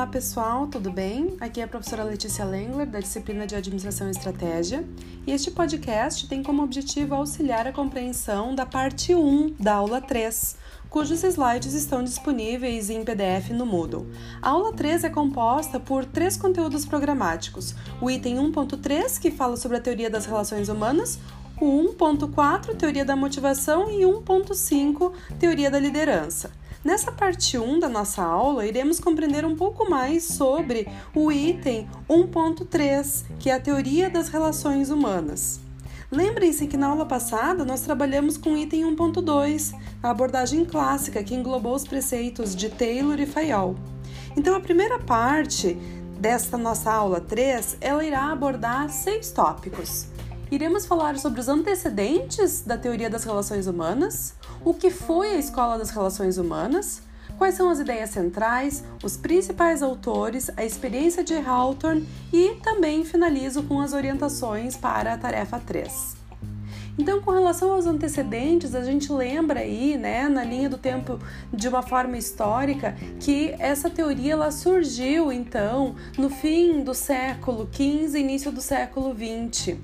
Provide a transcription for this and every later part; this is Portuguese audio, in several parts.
Olá pessoal, tudo bem? Aqui é a professora Letícia Lengler, da disciplina de Administração e Estratégia, e este podcast tem como objetivo auxiliar a compreensão da parte 1 da aula 3, cujos slides estão disponíveis em PDF no Moodle. A aula 3 é composta por três conteúdos programáticos: o item 1.3, que fala sobre a teoria das relações humanas, o 1.4, teoria da motivação, e 1.5, teoria da liderança. Nessa parte 1 da nossa aula, iremos compreender um pouco mais sobre o item 1.3, que é a teoria das relações humanas. Lembrem-se que na aula passada nós trabalhamos com o item 1.2, a abordagem clássica que englobou os preceitos de Taylor e Fayol. Então, a primeira parte desta nossa aula 3, ela irá abordar seis tópicos. Iremos falar sobre os antecedentes da teoria das relações humanas, o que foi a Escola das Relações Humanas, quais são as ideias centrais, os principais autores, a experiência de Hawthorne e também finalizo com as orientações para a tarefa 3. Então, com relação aos antecedentes, a gente lembra aí, né, na linha do tempo de uma forma histórica, que essa teoria ela surgiu então no fim do século XV, início do século XX.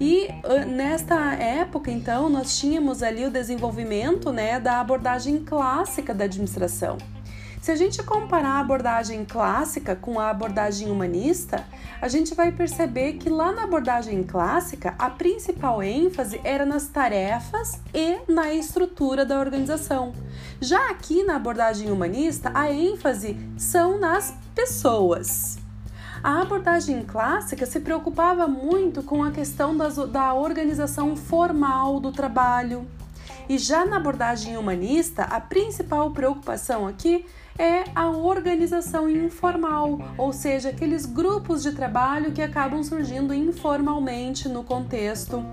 E nesta época, então, nós tínhamos ali o desenvolvimento né, da abordagem clássica da administração. Se a gente comparar a abordagem clássica com a abordagem humanista, a gente vai perceber que lá na abordagem clássica a principal ênfase era nas tarefas e na estrutura da organização. Já aqui na abordagem humanista, a ênfase são nas pessoas. A abordagem clássica se preocupava muito com a questão das, da organização formal do trabalho. E já na abordagem humanista, a principal preocupação aqui é a organização informal, ou seja, aqueles grupos de trabalho que acabam surgindo informalmente no contexto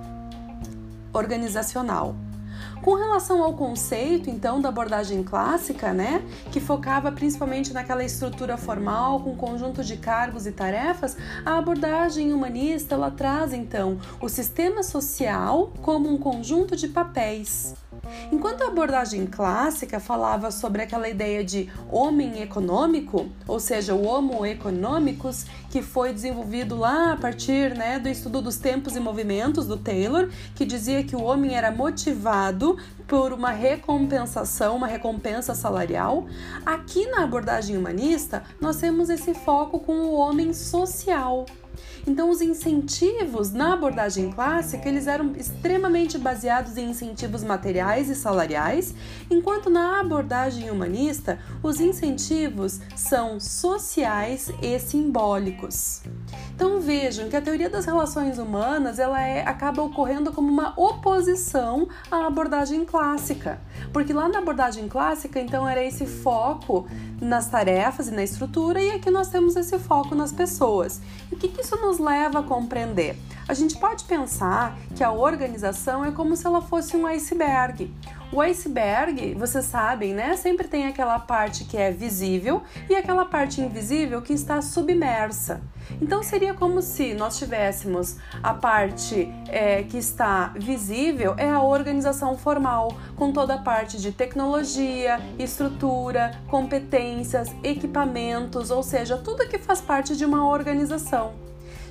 organizacional. Com relação ao conceito, então, da abordagem clássica, né, que focava principalmente naquela estrutura formal com conjunto de cargos e tarefas, a abordagem humanista ela traz então o sistema social como um conjunto de papéis. Enquanto a abordagem clássica falava sobre aquela ideia de homem econômico, ou seja, o Homo economicus, que foi desenvolvido lá a partir né, do estudo dos tempos e movimentos do Taylor, que dizia que o homem era motivado por uma recompensação, uma recompensa salarial. Aqui na abordagem humanista, nós temos esse foco com o homem social. Então, os incentivos na abordagem clássica eles eram extremamente baseados em incentivos materiais e salariais, enquanto na abordagem humanista os incentivos são sociais e simbólicos. Então vejam que a teoria das relações humanas ela é, acaba ocorrendo como uma oposição à abordagem clássica, porque lá na abordagem clássica então era esse foco nas tarefas e na estrutura e aqui nós temos esse foco nas pessoas. E o que, que isso nos leva a compreender? A gente pode pensar que a organização é como se ela fosse um iceberg. O iceberg, vocês sabem, né? Sempre tem aquela parte que é visível e aquela parte invisível que está submersa. Então seria como se nós tivéssemos a parte é, que está visível é a organização formal, com toda a parte de tecnologia, estrutura, competências, equipamentos, ou seja, tudo que faz parte de uma organização.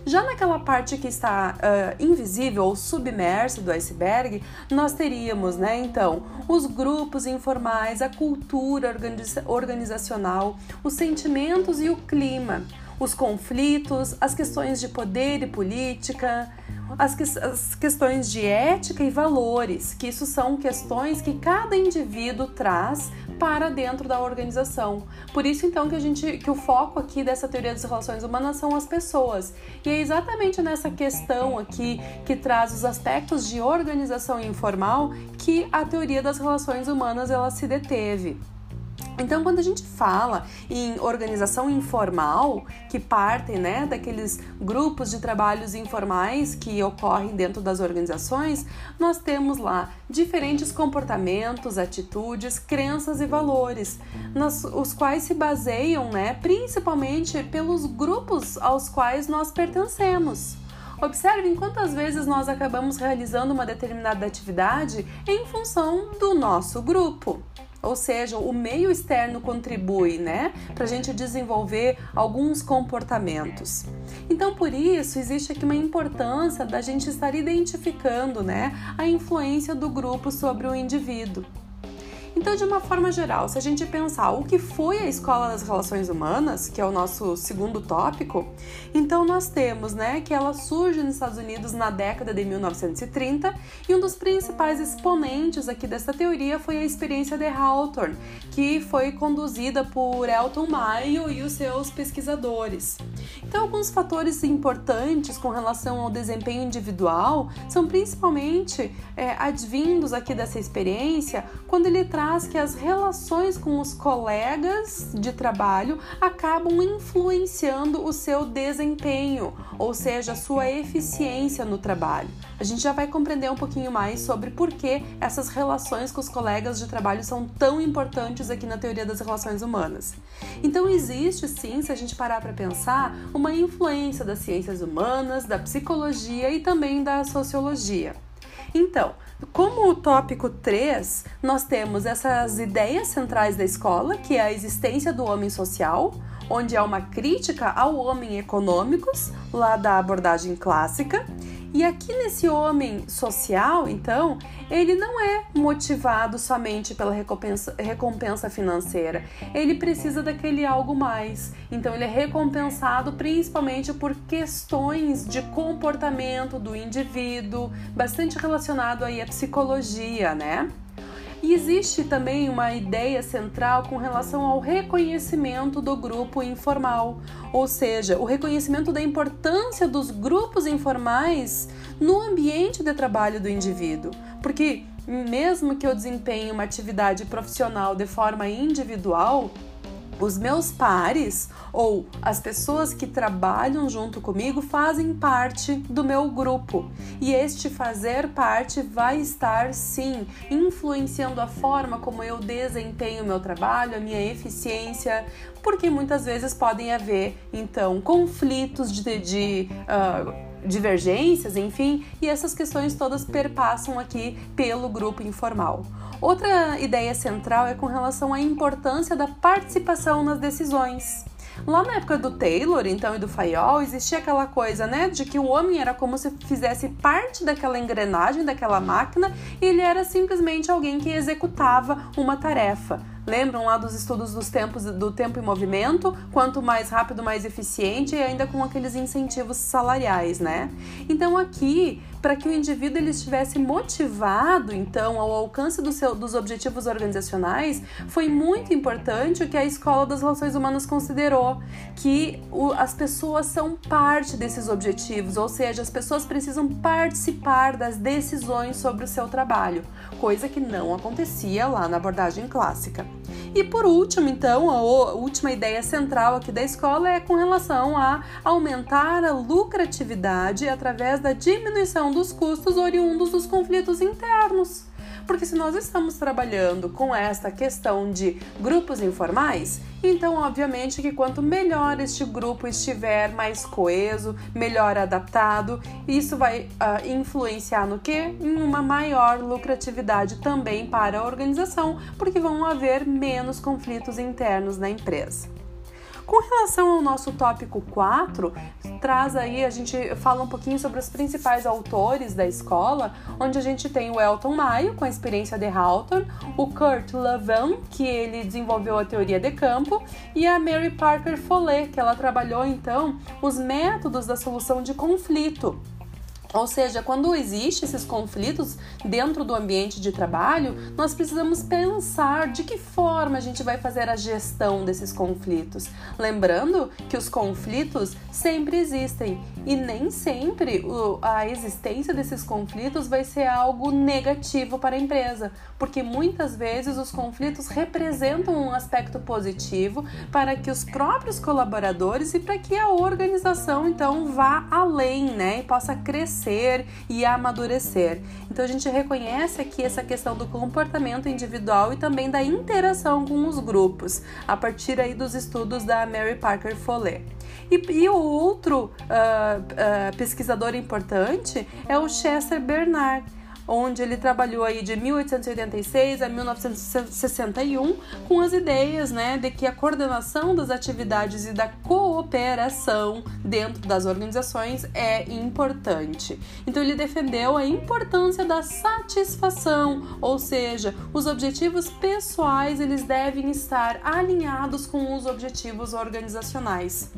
Já naquela parte que está uh, invisível ou submersa do iceberg, nós teríamos, né, então, os grupos informais, a cultura organiza organizacional, os sentimentos e o clima, os conflitos, as questões de poder e política, as, que, as questões de ética e valores, que isso são questões que cada indivíduo traz para dentro da organização. Por isso então que a gente que o foco aqui dessa teoria das relações humanas são as pessoas. E é exatamente nessa questão aqui que traz os aspectos de organização informal que a teoria das relações humanas ela se deteve. Então, quando a gente fala em organização informal, que partem né, daqueles grupos de trabalhos informais que ocorrem dentro das organizações, nós temos lá diferentes comportamentos, atitudes, crenças e valores, os quais se baseiam né, principalmente pelos grupos aos quais nós pertencemos. Observem quantas vezes nós acabamos realizando uma determinada atividade em função do nosso grupo. Ou seja, o meio externo contribui, né, para a gente desenvolver alguns comportamentos. Então, por isso, existe aqui uma importância da gente estar identificando, né, a influência do grupo sobre o indivíduo. Então, de uma forma geral, se a gente pensar o que foi a escola das relações humanas, que é o nosso segundo tópico, então nós temos, né, que ela surge nos Estados Unidos na década de 1930 e um dos principais exponentes aqui dessa teoria foi a experiência de Hawthorne, que foi conduzida por Elton Mayo e os seus pesquisadores. Então, alguns fatores importantes com relação ao desempenho individual são principalmente é, advindos aqui dessa experiência quando ele traz traz que as relações com os colegas de trabalho acabam influenciando o seu desempenho, ou seja, a sua eficiência no trabalho. A gente já vai compreender um pouquinho mais sobre por que essas relações com os colegas de trabalho são tão importantes aqui na teoria das relações humanas. Então, existe sim, se a gente parar para pensar, uma influência das ciências humanas, da psicologia e também da sociologia. Então, como o tópico 3, nós temos essas ideias centrais da escola, que é a existência do homem social, onde há uma crítica ao homem econômicos, lá da abordagem clássica, e aqui nesse homem social, então, ele não é motivado somente pela recompensa, recompensa financeira, ele precisa daquele algo mais. Então, ele é recompensado principalmente por questões de comportamento do indivíduo, bastante relacionado aí à psicologia, né? E existe também uma ideia central com relação ao reconhecimento do grupo informal, ou seja, o reconhecimento da importância dos grupos informais no ambiente de trabalho do indivíduo. Porque, mesmo que eu desempenhe uma atividade profissional de forma individual, os meus pares ou as pessoas que trabalham junto comigo fazem parte do meu grupo. E este fazer parte vai estar sim influenciando a forma como eu desempenho o meu trabalho, a minha eficiência, porque muitas vezes podem haver então conflitos de, de uh, divergências, enfim, e essas questões todas perpassam aqui pelo grupo informal. Outra ideia central é com relação à importância da participação nas decisões. Lá na época do Taylor, então, e do Fayol, existia aquela coisa, né, de que o homem era como se fizesse parte daquela engrenagem, daquela máquina, e ele era simplesmente alguém que executava uma tarefa. Lembram lá dos estudos dos tempos do tempo em movimento? Quanto mais rápido, mais eficiente e ainda com aqueles incentivos salariais, né? Então aqui, para que o indivíduo ele estivesse motivado, então, ao alcance do seu, dos objetivos organizacionais, foi muito importante o que a Escola das Relações Humanas considerou, que o, as pessoas são parte desses objetivos, ou seja, as pessoas precisam participar das decisões sobre o seu trabalho, coisa que não acontecia lá na abordagem clássica. E por último, então, a última ideia central aqui da escola é com relação a aumentar a lucratividade através da diminuição dos custos oriundos dos conflitos internos. Porque se nós estamos trabalhando com esta questão de grupos informais, então obviamente que quanto melhor este grupo estiver mais coeso, melhor adaptado, isso vai uh, influenciar no que? Em uma maior lucratividade também para a organização, porque vão haver menos conflitos internos na empresa. Com relação ao nosso tópico 4, traz aí, a gente fala um pouquinho sobre os principais autores da escola, onde a gente tem o Elton Mayo, com a experiência de Hawthorne, o Kurt Levin, que ele desenvolveu a teoria de campo, e a Mary Parker Follet, que ela trabalhou então os métodos da solução de conflito. Ou seja, quando existem esses conflitos dentro do ambiente de trabalho, nós precisamos pensar de que forma a gente vai fazer a gestão desses conflitos. Lembrando que os conflitos sempre existem e nem sempre a existência desses conflitos vai ser algo negativo para a empresa, porque muitas vezes os conflitos representam um aspecto positivo para que os próprios colaboradores e para que a organização então vá além, né, e possa crescer e amadurecer. Então a gente reconhece aqui essa questão do comportamento individual e também da interação com os grupos, a partir aí dos estudos da Mary Parker Follet. E, e o outro uh, uh, pesquisador importante é o Chester Bernard onde ele trabalhou aí de 1886 a 1961 com as ideias, né, de que a coordenação das atividades e da cooperação dentro das organizações é importante. Então ele defendeu a importância da satisfação, ou seja, os objetivos pessoais eles devem estar alinhados com os objetivos organizacionais.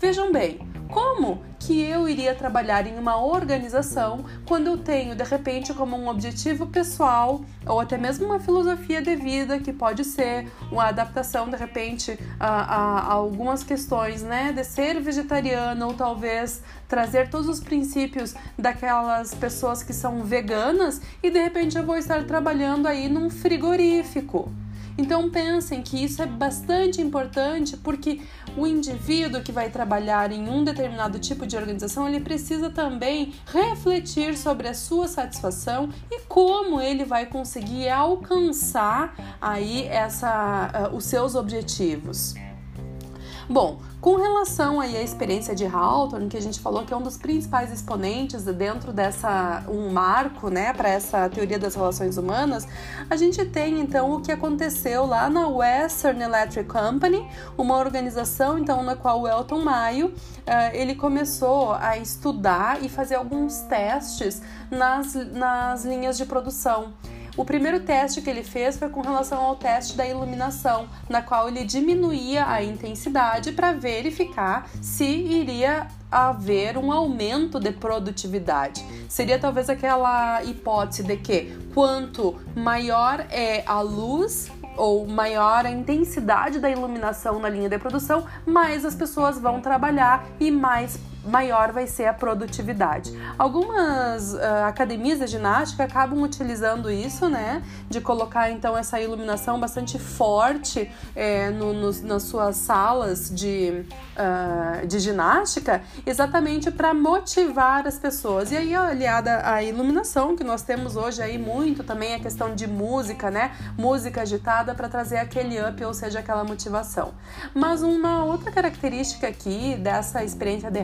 Vejam bem, como que eu iria trabalhar em uma organização quando eu tenho de repente como um objetivo pessoal ou até mesmo uma filosofia de vida que pode ser uma adaptação de repente a, a, a algumas questões, né, de ser vegetariano ou talvez trazer todos os princípios daquelas pessoas que são veganas e de repente eu vou estar trabalhando aí num frigorífico. Então pensem que isso é bastante importante porque o indivíduo que vai trabalhar em um determinado tipo de organização, ele precisa também refletir sobre a sua satisfação e como ele vai conseguir alcançar aí essa uh, os seus objetivos. Bom, com relação aí à experiência de Hawthorne, que a gente falou que é um dos principais exponentes dentro dessa um marco, né, para essa teoria das relações humanas, a gente tem então o que aconteceu lá na Western Electric Company, uma organização então na qual o Elton Mayo uh, ele começou a estudar e fazer alguns testes nas, nas linhas de produção. O primeiro teste que ele fez foi com relação ao teste da iluminação, na qual ele diminuía a intensidade para verificar se iria haver um aumento de produtividade. Seria talvez aquela hipótese de que quanto maior é a luz, ou maior a intensidade da iluminação na linha de produção, mais as pessoas vão trabalhar e mais maior vai ser a produtividade. Algumas uh, academias de ginástica acabam utilizando isso, né, de colocar então essa iluminação bastante forte é, no, no, nas suas salas de, uh, de ginástica, exatamente para motivar as pessoas. E aí, aliada à iluminação que nós temos hoje aí muito também a questão de música, né, música agitada para trazer aquele up, ou seja, aquela motivação. Mas uma outra característica aqui dessa experiência de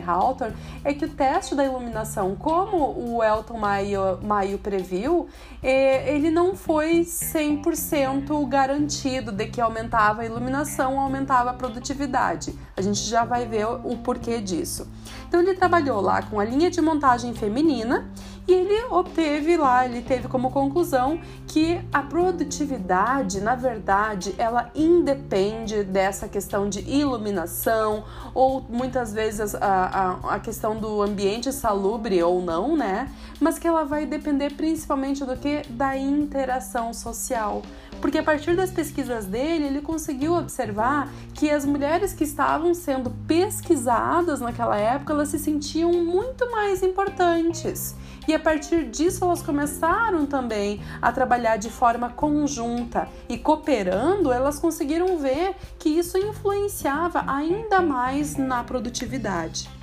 É que o teste da iluminação, como o Elton Maio, Maio previu, é, ele não foi 100% garantido de que aumentava a iluminação, aumentava a produtividade. A gente já vai ver o porquê disso. Então ele trabalhou lá com a linha de montagem feminina e ele obteve lá, ele teve como conclusão que a produtividade, na verdade, ela independe dessa questão de iluminação ou muitas vezes a, a, a questão do ambiente salubre ou não, né? Mas que ela vai depender principalmente do que? Da interação social porque a partir das pesquisas dele, ele conseguiu observar que as mulheres que estavam sendo pesquisadas naquela época, elas se sentiam muito mais importantes. E a partir disso, elas começaram também a trabalhar de forma conjunta e cooperando, elas conseguiram ver que isso influenciava ainda mais na produtividade.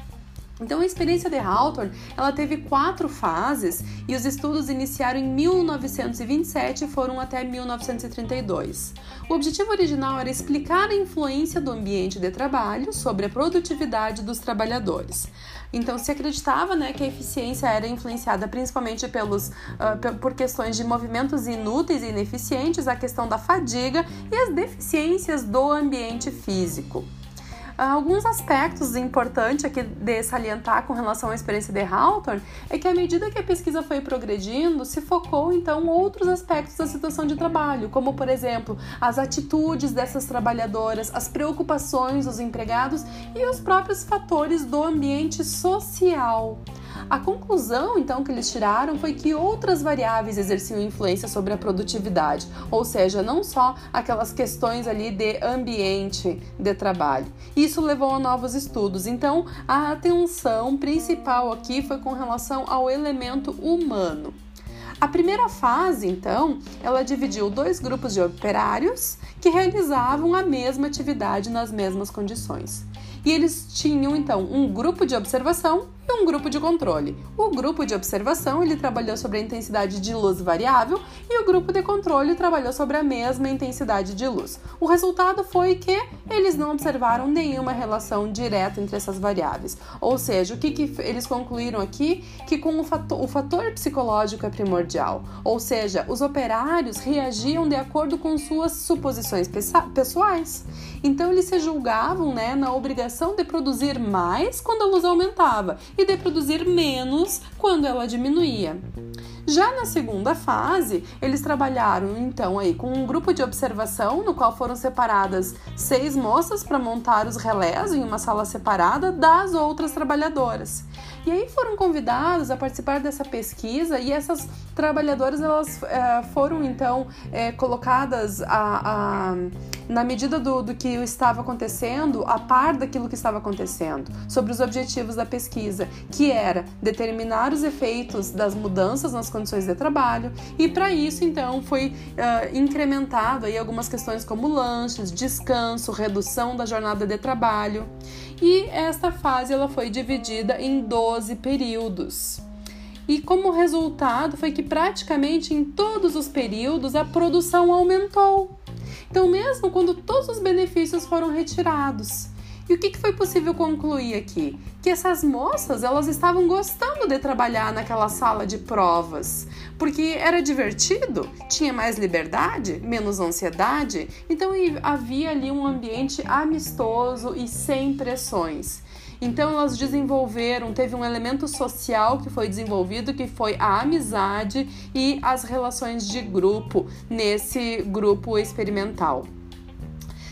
Então, a experiência de Hawthorne ela teve quatro fases e os estudos iniciaram em 1927 e foram até 1932. O objetivo original era explicar a influência do ambiente de trabalho sobre a produtividade dos trabalhadores. Então, se acreditava né, que a eficiência era influenciada principalmente pelos, uh, por questões de movimentos inúteis e ineficientes, a questão da fadiga e as deficiências do ambiente físico. Alguns aspectos importantes aqui de salientar com relação à experiência de Hawthorne é que à medida que a pesquisa foi progredindo, se focou então outros aspectos da situação de trabalho, como por exemplo, as atitudes dessas trabalhadoras, as preocupações dos empregados e os próprios fatores do ambiente social. A conclusão, então, que eles tiraram foi que outras variáveis exerciam influência sobre a produtividade, ou seja, não só aquelas questões ali de ambiente de trabalho. Isso levou a novos estudos. Então, a atenção principal aqui foi com relação ao elemento humano. A primeira fase, então, ela dividiu dois grupos de operários que realizavam a mesma atividade nas mesmas condições. E eles tinham então um grupo de observação e um grupo de controle. O grupo de observação ele trabalhou sobre a intensidade de luz variável e o grupo de controle trabalhou sobre a mesma intensidade de luz. O resultado foi que eles não observaram nenhuma relação direta entre essas variáveis. Ou seja, o que, que eles concluíram aqui? Que com o fator, o fator psicológico é primordial. Ou seja, os operários reagiam de acordo com suas suposições pessoais. Então eles se julgavam né, na obrigação de produzir mais quando a luz aumentava e de produzir menos quando ela diminuía. Já na segunda fase, eles trabalharam então aí com um grupo de observação no qual foram separadas seis moças para montar os relés em uma sala separada das outras trabalhadoras. E aí foram convidados a participar dessa pesquisa e essas trabalhadoras elas é, foram então é, colocadas a, a, na medida do, do que estava acontecendo, a par daquilo que estava acontecendo, sobre os objetivos da pesquisa, que era determinar os efeitos das mudanças nas condições de trabalho e para isso então foi uh, incrementado aí algumas questões como lanches, descanso, redução da jornada de trabalho e esta fase ela foi dividida em 12 períodos. E como resultado foi que praticamente em todos os períodos a produção aumentou. Então, mesmo quando todos os benefícios foram retirados, e o que, que foi possível concluir aqui? Que essas moças elas estavam gostando de trabalhar naquela sala de provas, porque era divertido, tinha mais liberdade, menos ansiedade, então havia ali um ambiente amistoso e sem pressões. Então elas desenvolveram, teve um elemento social que foi desenvolvido, que foi a amizade e as relações de grupo nesse grupo experimental.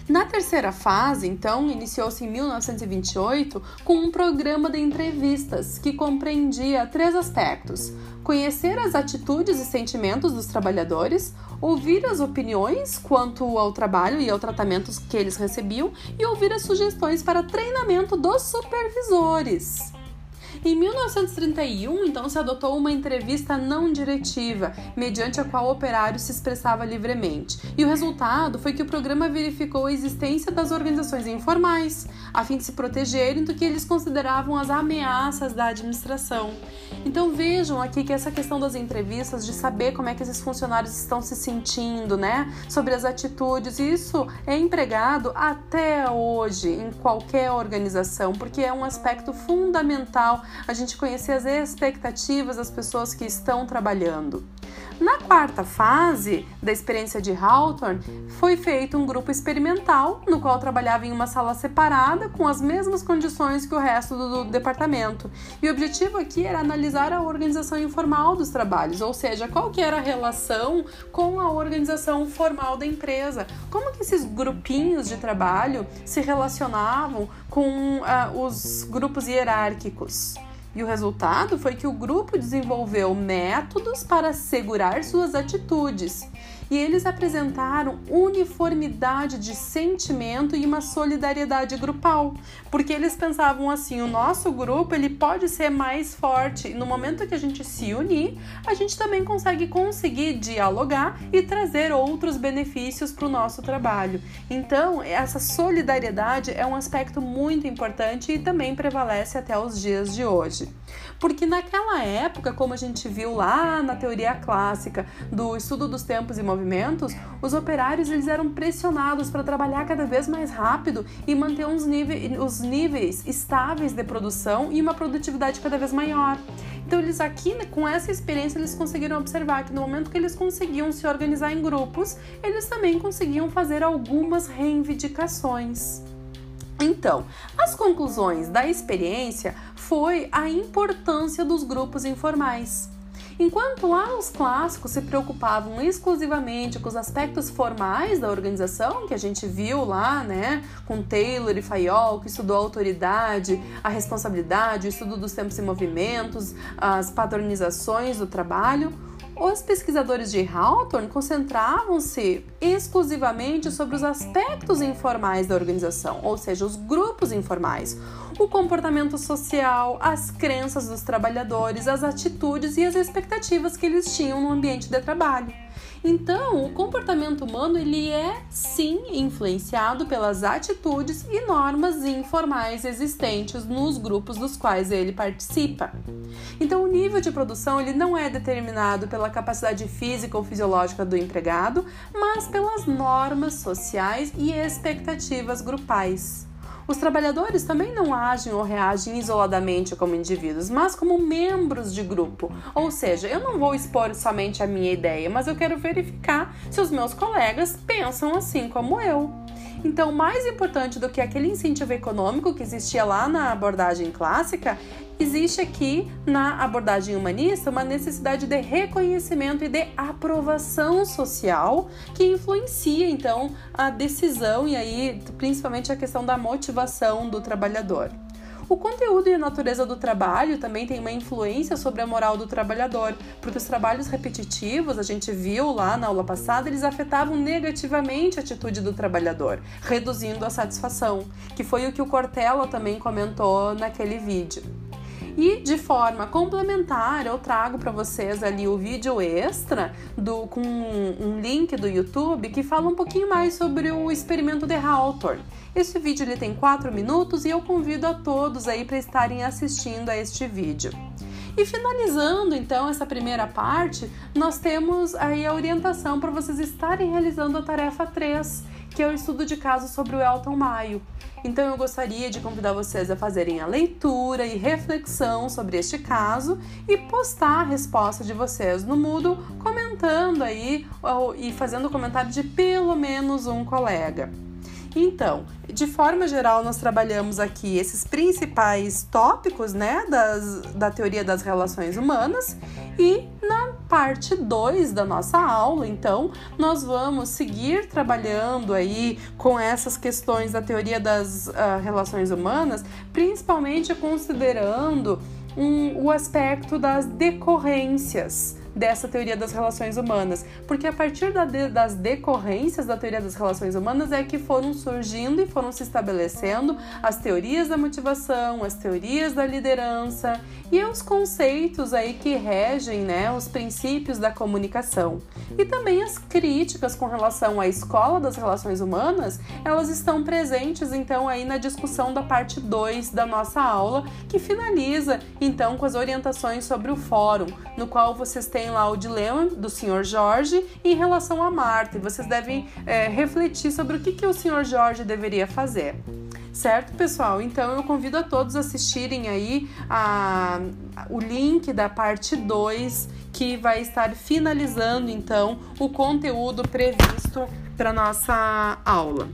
Na terceira fase, então, iniciou-se em 1928 com um programa de entrevistas que compreendia três aspectos: conhecer as atitudes e sentimentos dos trabalhadores, ouvir as opiniões quanto ao trabalho e ao tratamento que eles recebiam e ouvir as sugestões para treinamento dos supervisores. Em 1931, então, se adotou uma entrevista não diretiva, mediante a qual o operário se expressava livremente. E o resultado foi que o programa verificou a existência das organizações informais, a fim de se protegerem do que eles consideravam as ameaças da administração. Então vejam aqui que essa questão das entrevistas, de saber como é que esses funcionários estão se sentindo, né? Sobre as atitudes, isso é empregado até hoje em qualquer organização, porque é um aspecto fundamental a gente conhecer as expectativas das pessoas que estão trabalhando. Na quarta fase da experiência de Hawthorne, foi feito um grupo experimental, no qual trabalhava em uma sala separada, com as mesmas condições que o resto do, departamento. E o objetivo aqui era analisar a organização informal dos trabalhos, ou seja, qual que era a relação com a organização formal da empresa. Como que esses grupinhos de trabalho se relacionavam com uh, os grupos hierárquicos. E o resultado foi que o grupo desenvolveu métodos para assegurar suas atitudes e eles apresentaram uniformidade de sentimento e uma solidariedade grupal, porque eles pensavam assim: o nosso grupo ele pode ser mais forte. E no momento que a gente se unir, a gente também consegue conseguir dialogar e trazer outros benefícios para o nosso trabalho. Então, essa solidariedade é um aspecto muito importante e também prevalece até os dias de hoje. Porque naquela época, como a gente viu lá na teoria clássica do estudo dos tempos e movimentos, os operários eles eram pressionados para trabalhar cada vez mais rápido e manter uns níveis, os níveis estáveis de produção e uma produtividade cada vez maior. Então eles aqui, né, com essa experiência, eles conseguiram observar que no momento que eles conseguiam se organizar em grupos, eles também conseguiam fazer algumas reivindicações. Então, as conclusões da experiência foi a importância dos grupos informais. Enquanto lá os clássicos se preocupavam exclusivamente com os aspectos formais da organização, que a gente viu lá, né, com Taylor e Fayol, que estudou a autoridade, a responsabilidade, o estudo dos tempos e movimentos, as padronizações do trabalho, os pesquisadores de Hawthorne concentravam-se exclusivamente sobre os aspectos informais da organização, ou seja, os grupos informais, o comportamento social, as crenças dos trabalhadores, as atitudes e as expectativas que eles tinham no ambiente de trabalho. Então, o comportamento humano ele é sim influenciado pelas atitudes e normas informais existentes nos grupos dos quais ele participa. Então, o nível de produção ele não é determinado pela capacidade física ou fisiológica do empregado, mas pelas normas sociais e expectativas grupais. Os trabalhadores também não agem ou reagem isoladamente como indivíduos, mas como membros de grupo. Ou seja, eu não vou expor somente a minha ideia, mas eu quero verificar se os meus colegas pensam assim como eu. Então, mais importante do que aquele incentivo econômico que existia lá na abordagem clássica, existe aqui na abordagem humanista uma necessidade de reconhecimento e de aprovação social que influencia então a decisão e aí principalmente a questão da motivação do trabalhador. O conteúdo e a natureza do trabalho também tem uma influência sobre a moral do trabalhador, porque os trabalhos repetitivos, a gente viu lá na aula passada, eles afetavam negativamente a atitude do trabalhador, reduzindo a satisfação, que foi o que o Cortella também comentou naquele vídeo. E de forma complementar, eu trago para vocês ali o vídeo extra do, com um, link do YouTube que fala um pouquinho mais sobre o experimento de Hawthorne. Esse vídeo ele tem 4 minutos e eu convido a todos aí para estarem assistindo a este vídeo. E finalizando então essa primeira parte, nós temos aí a orientação para vocês estarem realizando a tarefa 3, que é o estudo de caso sobre o Elton Maio. Então eu gostaria de convidar vocês a fazerem a leitura e reflexão sobre este caso e postar a resposta de vocês no Moodle, comentando aí e fazendo comentário de pelo menos um colega. Então, de forma geral, nós trabalhamos aqui esses principais tópicos né, das, da teoria das relações humanas e na parte 2 da nossa aula, então, nós vamos seguir trabalhando aí com essas questões da teoria das uh, relações humanas, principalmente considerando um, o aspecto das decorrências dessa teoria das relações humanas, porque a partir da de, das decorrências da teoria das relações humanas é que foram surgindo e foram se estabelecendo as teorias da motivação, as teorias da liderança e os conceitos aí que regem, né, os princípios da comunicação. E também as críticas com relação à escola das relações humanas, elas estão presentes então aí na discussão da parte 2 da nossa aula, que finaliza então com as orientações sobre o fórum, no qual vocês têm lá o dilema do Sr. Jorge em relação a Marta, e vocês devem é, refletir sobre o que, que o Sr. Jorge deveria fazer. Certo, pessoal? Então eu convido a todos a assistirem aí a, o link da parte 2 que vai estar finalizando então o conteúdo previsto para nossa aula.